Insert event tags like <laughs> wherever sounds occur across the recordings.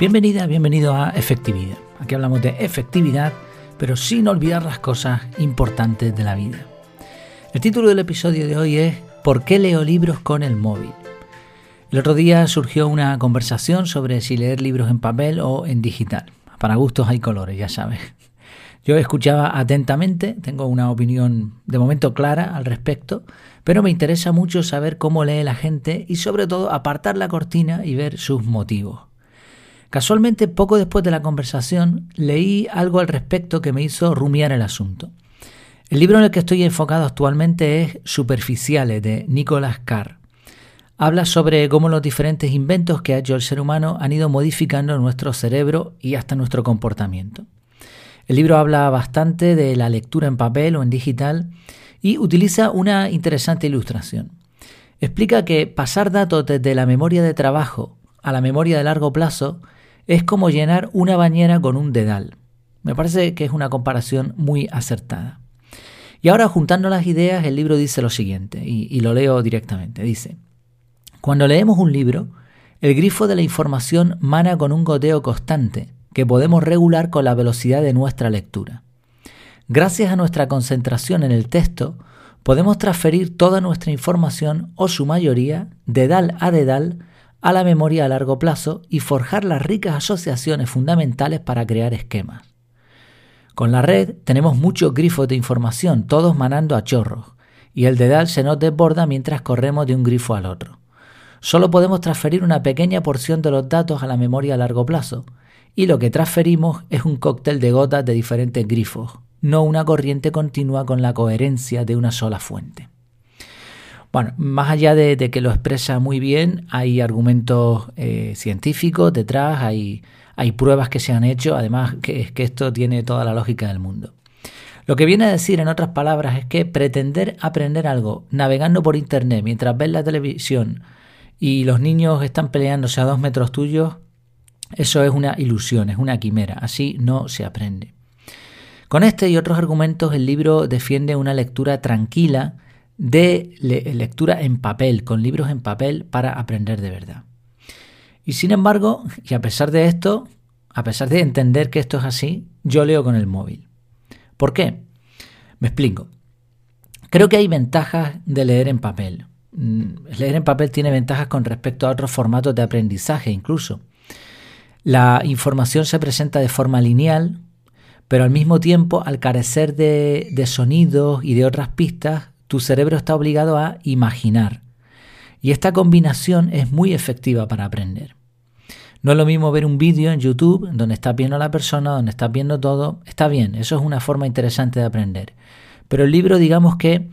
Bienvenida, bienvenido a Efectividad. Aquí hablamos de efectividad, pero sin olvidar las cosas importantes de la vida. El título del episodio de hoy es ¿Por qué leo libros con el móvil? El otro día surgió una conversación sobre si leer libros en papel o en digital. Para gustos hay colores, ya sabes. Yo escuchaba atentamente, tengo una opinión de momento clara al respecto, pero me interesa mucho saber cómo lee la gente y sobre todo apartar la cortina y ver sus motivos. Casualmente, poco después de la conversación, leí algo al respecto que me hizo rumiar el asunto. El libro en el que estoy enfocado actualmente es Superficiales de Nicholas Carr. Habla sobre cómo los diferentes inventos que ha hecho el ser humano han ido modificando nuestro cerebro y hasta nuestro comportamiento. El libro habla bastante de la lectura en papel o en digital y utiliza una interesante ilustración. Explica que pasar datos desde la memoria de trabajo a la memoria de largo plazo es como llenar una bañera con un dedal. Me parece que es una comparación muy acertada. Y ahora juntando las ideas, el libro dice lo siguiente, y, lo leo directamente. Dice, cuando leemos un libro, el grifo de la información mana con un goteo constante que podemos regular con la velocidad de nuestra lectura. Gracias a nuestra concentración en el texto, podemos transferir toda nuestra información o su mayoría, dedal a dedal, a la memoria a largo plazo y forjar las ricas asociaciones fundamentales para crear esquemas. Con la red tenemos muchos grifos de información, todos manando a chorros, y el dedal se nos desborda mientras corremos de un grifo al otro. Solo podemos transferir una pequeña porción de los datos a la memoria a largo plazo, y lo que transferimos es un cóctel de gotas de diferentes grifos, no una corriente continua con la coherencia de una sola fuente. Bueno, más allá de, que lo expresa muy bien, hay argumentos eh, científicos detrás, hay, hay, pruebas que se han hecho, además que, que esto tiene toda la lógica del mundo. Lo que viene a decir, en otras palabras, es que pretender aprender algo navegando por Internet mientras ves la televisión y los niños están peleándose a dos metros tuyos, eso es una ilusión, es una quimera, así no se aprende. Con este y otros argumentos el libro defiende una lectura tranquila, de lectura en papel, con libros en papel para aprender de verdad. Y sin embargo, y a pesar de esto, a pesar de entender que esto es así, yo leo con el móvil. ¿Por qué? Me explico. Creo que hay ventajas de leer en papel. Mm, leer en papel tiene ventajas con respecto a otros formatos de aprendizaje incluso. La información se presenta de forma lineal, pero al mismo tiempo, al carecer de, de sonidos y de otras pistas, tu cerebro está obligado a imaginar. Y esta combinación es muy efectiva para aprender. No es lo mismo ver un vídeo en YouTube donde estás viendo a la persona, donde estás viendo todo. Está bien, eso es una forma interesante de aprender. Pero el libro, digamos que,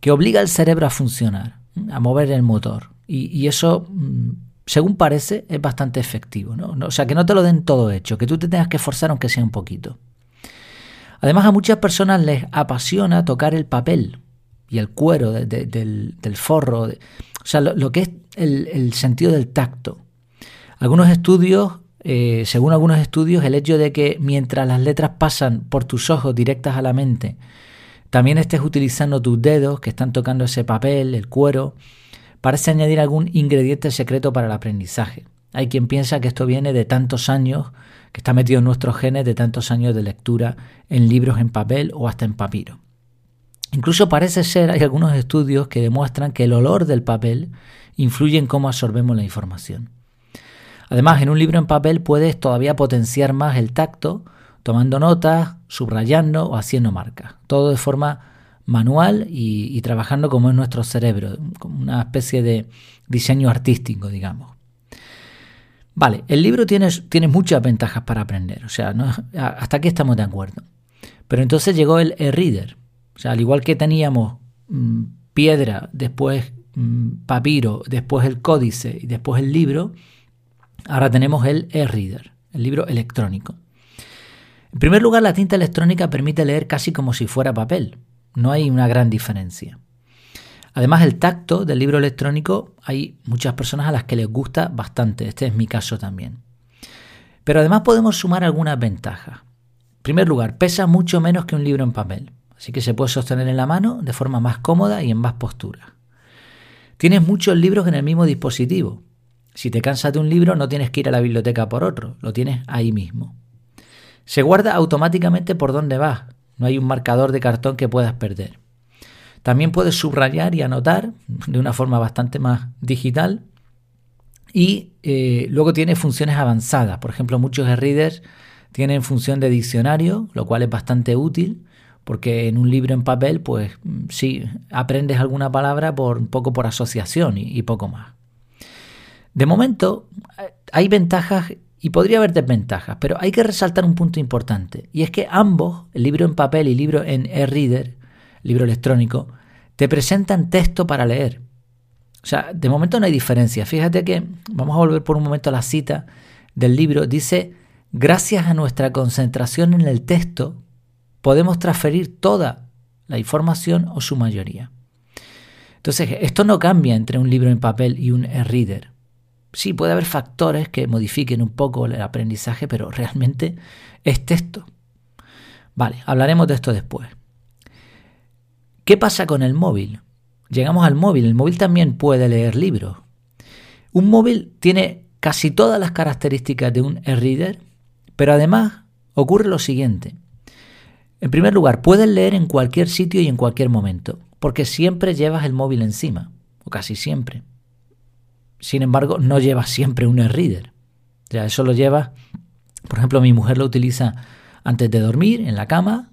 que obliga al cerebro a funcionar, a mover el motor. Y, eso, mm, según parece, es bastante efectivo. O sea, que no te lo den todo hecho, que tú te tengas que esforzar aunque sea un poquito. Además, a muchas personas les apasiona tocar el papel, y el cuero del, forro, o sea, lo, que es el, sentido del tacto. Algunos estudios, eh, según algunos estudios, el hecho de que mientras las letras pasan por tus ojos directas a la mente, también estés utilizando tus dedos que están tocando ese papel, el cuero, parece añadir algún ingrediente secreto para el aprendizaje. Hay quien piensa que esto viene de tantos años, que está metido en nuestros genes, de tantos años de lectura en libros en papel o hasta en papiro. Incluso parece ser, hay algunos estudios que demuestran que el olor del papel influye en cómo absorbemos la información. Además, en un libro en papel puedes todavía potenciar más el tacto, tomando notas, subrayando o haciendo marcas. Todo de forma manual y, trabajando como es nuestro cerebro, como una especie de diseño artístico, digamos. Vale, el libro tiene, tiene muchas ventajas para aprender, o sea, hasta aquí estamos de acuerdo. Pero entonces llegó el e-reader, o sea, al igual que teníamos mm, piedra, después mm, papiro, después el códice y después el libro, ahora tenemos el e-reader, el libro electrónico. En primer lugar, la tinta electrónica permite leer casi como si fuera papel. No hay una gran diferencia. Además, el tacto del libro electrónico hay muchas personas a las que les gusta bastante. Este es mi caso también. Pero además podemos sumar algunas ventajas. En primer lugar, pesa mucho menos que un libro en papel así que se puede sostener en la mano de forma más cómoda y en más postura. Tienes muchos libros en el mismo dispositivo. Si te cansas de un libro no tienes que ir a la biblioteca por otro, lo tienes ahí mismo. Se guarda automáticamente por dónde vas, no hay un marcador de cartón que puedas perder. También puedes subrayar y anotar de una forma bastante más digital. Y eh, luego tiene funciones avanzadas. Por ejemplo, muchos e-readers tienen función de diccionario, lo cual es bastante útil porque en un libro en papel, pues sí, aprendes alguna palabra por un poco por asociación y, poco más. De momento, hay ventajas y podría haber desventajas, pero hay que resaltar un punto importante, y es que ambos, el libro en papel y el libro en e-reader, libro electrónico, te presentan texto para leer. O sea, de momento no hay diferencia. Fíjate que, vamos a volver por un momento a la cita del libro, dice, gracias a nuestra concentración en el texto, podemos transferir toda la información o su mayoría. Entonces, esto no cambia entre un libro en papel y un e-reader. Sí, puede haber factores que modifiquen un poco el aprendizaje, pero realmente es texto. Vale, hablaremos de esto después. ¿Qué pasa con el móvil? Llegamos al móvil. El móvil también puede leer libros. Un móvil tiene casi todas las características de un e-reader, pero además ocurre lo siguiente. En primer lugar, puedes leer en cualquier sitio y en cualquier momento, porque siempre llevas el móvil encima, o casi siempre. Sin embargo, no llevas siempre un e-reader. Sea, eso lo llevas, por ejemplo, mi mujer lo utiliza antes de dormir, en la cama,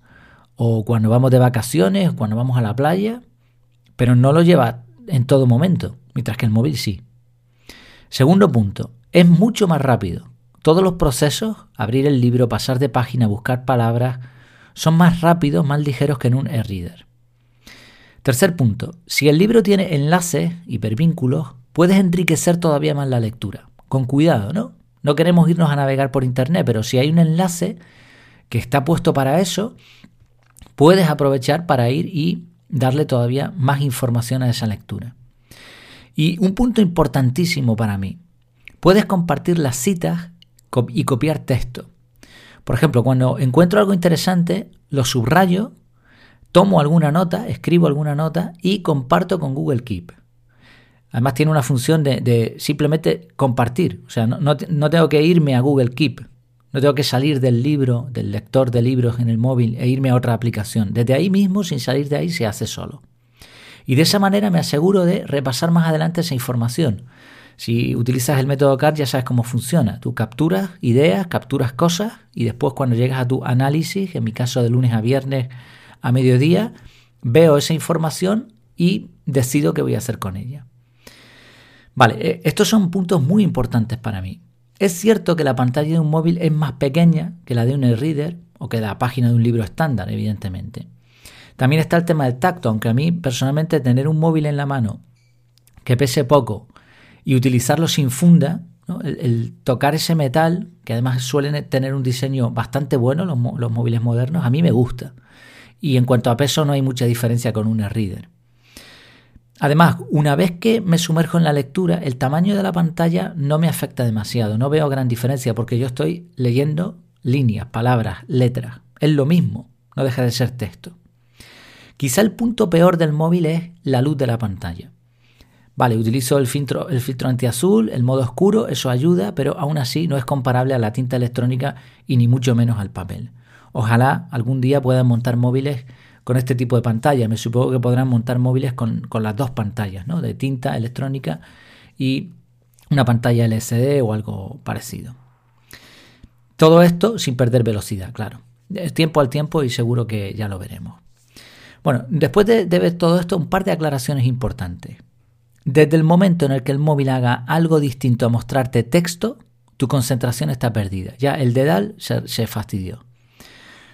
o cuando vamos de vacaciones, o cuando vamos a la playa, pero no lo lleva en todo momento, mientras que el móvil sí. Segundo punto, es mucho más rápido. Todos los procesos, abrir el libro, pasar de página, buscar palabras, son más rápidos, más ligeros que en un e-reader. Tercer punto, si el libro tiene enlaces, hipervínculos, puedes enriquecer todavía más la lectura. Con cuidado, ¿no? No queremos irnos a navegar por Internet, pero si hay un enlace que está puesto para eso, puedes aprovechar para ir y darle todavía más información a esa lectura. Y un punto importantísimo para mí, puedes compartir las citas y copiar texto. Por ejemplo, cuando encuentro algo interesante, lo subrayo, tomo alguna nota, escribo alguna nota y comparto con Google Keep. Además tiene una función de, simplemente compartir. O sea, no, tengo que irme a Google Keep. No tengo que salir del libro, del lector de libros en el móvil e irme a otra aplicación. Desde ahí mismo, sin salir de ahí, se hace solo. Y de esa manera me aseguro de repasar más adelante esa información. Si utilizas el método CAR ya sabes cómo funciona. Tú capturas ideas, capturas cosas y después cuando llegas a tu análisis, en mi caso de lunes a viernes a mediodía, veo esa información y decido qué voy a hacer con ella. Vale, eh, estos son puntos muy importantes para mí. Es cierto que la pantalla de un móvil es más pequeña que la de un e-reader o que la página de un libro estándar, evidentemente. También está el tema del tacto, aunque a mí personalmente tener un móvil en la mano que pese poco y utilizarlo sin funda, el, tocar ese metal, que además suelen tener un diseño bastante bueno los, los, móviles modernos, a mí me gusta. Y en cuanto a peso no hay mucha diferencia con un e-reader. Además, una vez que me sumerjo en la lectura, el tamaño de la pantalla no me afecta demasiado, no veo gran diferencia porque yo estoy leyendo líneas, palabras, letras. Es lo mismo, no deja de ser texto. Quizá el punto peor del móvil es la luz de la pantalla. Vale, utilizo el filtro, el filtro antiazul, el modo oscuro, eso ayuda, pero aún así no es comparable a la tinta electrónica y ni mucho menos al papel. Ojalá algún día puedan montar móviles con este tipo de pantalla. Me supongo que podrán montar móviles con, las dos pantallas, ¿no? De tinta electrónica y una pantalla LCD o algo parecido. Todo esto sin perder velocidad, claro. Es tiempo al tiempo y seguro que ya lo veremos. Bueno, después de ver todo esto, un par de aclaraciones importantes. Desde el momento en el que el móvil haga algo distinto a mostrarte texto, tu concentración está perdida. Ya el dedal se, se fastidió.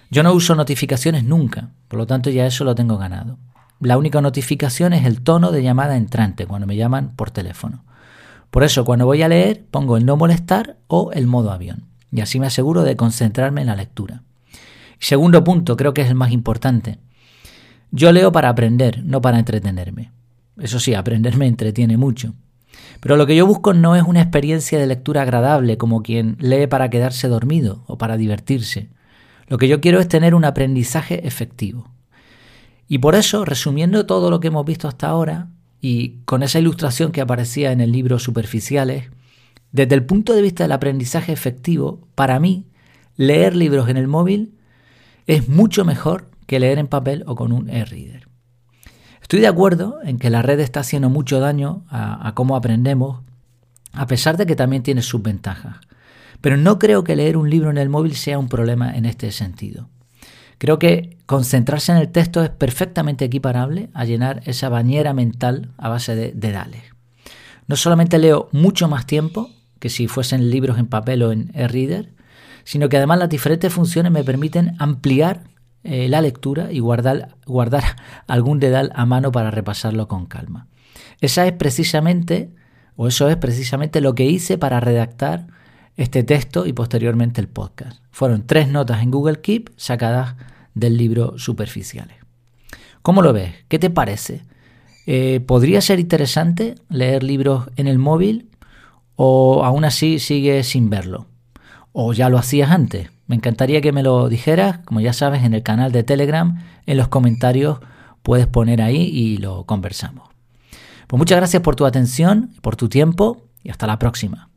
Yo no uso notificaciones nunca, por lo tanto ya eso lo tengo ganado. La única notificación es el tono de llamada entrante cuando me llaman por teléfono. Por eso cuando voy a leer pongo el no molestar o el modo avión y así me aseguro de concentrarme en la lectura. Segundo punto, creo que es el más importante. Yo leo para aprender, no para entretenerme. Eso sí, aprender me entretiene mucho. Pero lo que yo busco no es una experiencia de lectura agradable como quien lee para quedarse dormido o para divertirse. Lo que yo quiero es tener un aprendizaje efectivo. Y por eso, resumiendo todo lo que hemos visto hasta ahora, y con esa ilustración que aparecía en el libro Superficiales, Desde el punto de vista del aprendizaje efectivo, para mí, leer libros en el móvil es mucho mejor que leer en papel o con un e-reader. Estoy de acuerdo en que la red está haciendo mucho daño a, cómo aprendemos, a pesar de que también tiene sus ventajas. Pero no creo que leer un libro en el móvil sea un problema en este sentido. Creo que concentrarse en el texto es perfectamente equiparable a llenar esa bañera mental a base de dedales. No solamente leo mucho más tiempo que si fuesen libros en papel o en e-reader, sino que además las diferentes funciones me permiten ampliar eh, la lectura y guardar, guardar <laughs> algún dedal a mano para repasarlo con calma. Esa es precisamente, o eso es precisamente lo que hice para redactar este texto y posteriormente el podcast. Fueron tres notas en Google Keep sacadas del libro Superficiales. ¿Cómo lo ves? ¿Qué te parece? Eh, ¿Podría ser interesante leer libros en el móvil o aún así sigues sin verlo? ¿O ya lo hacías antes? Me encantaría que me lo dijeras, como ya sabes, en el canal de Telegram, en los comentarios puedes poner ahí y lo conversamos. Pues muchas gracias por tu atención, por tu tiempo y hasta la próxima.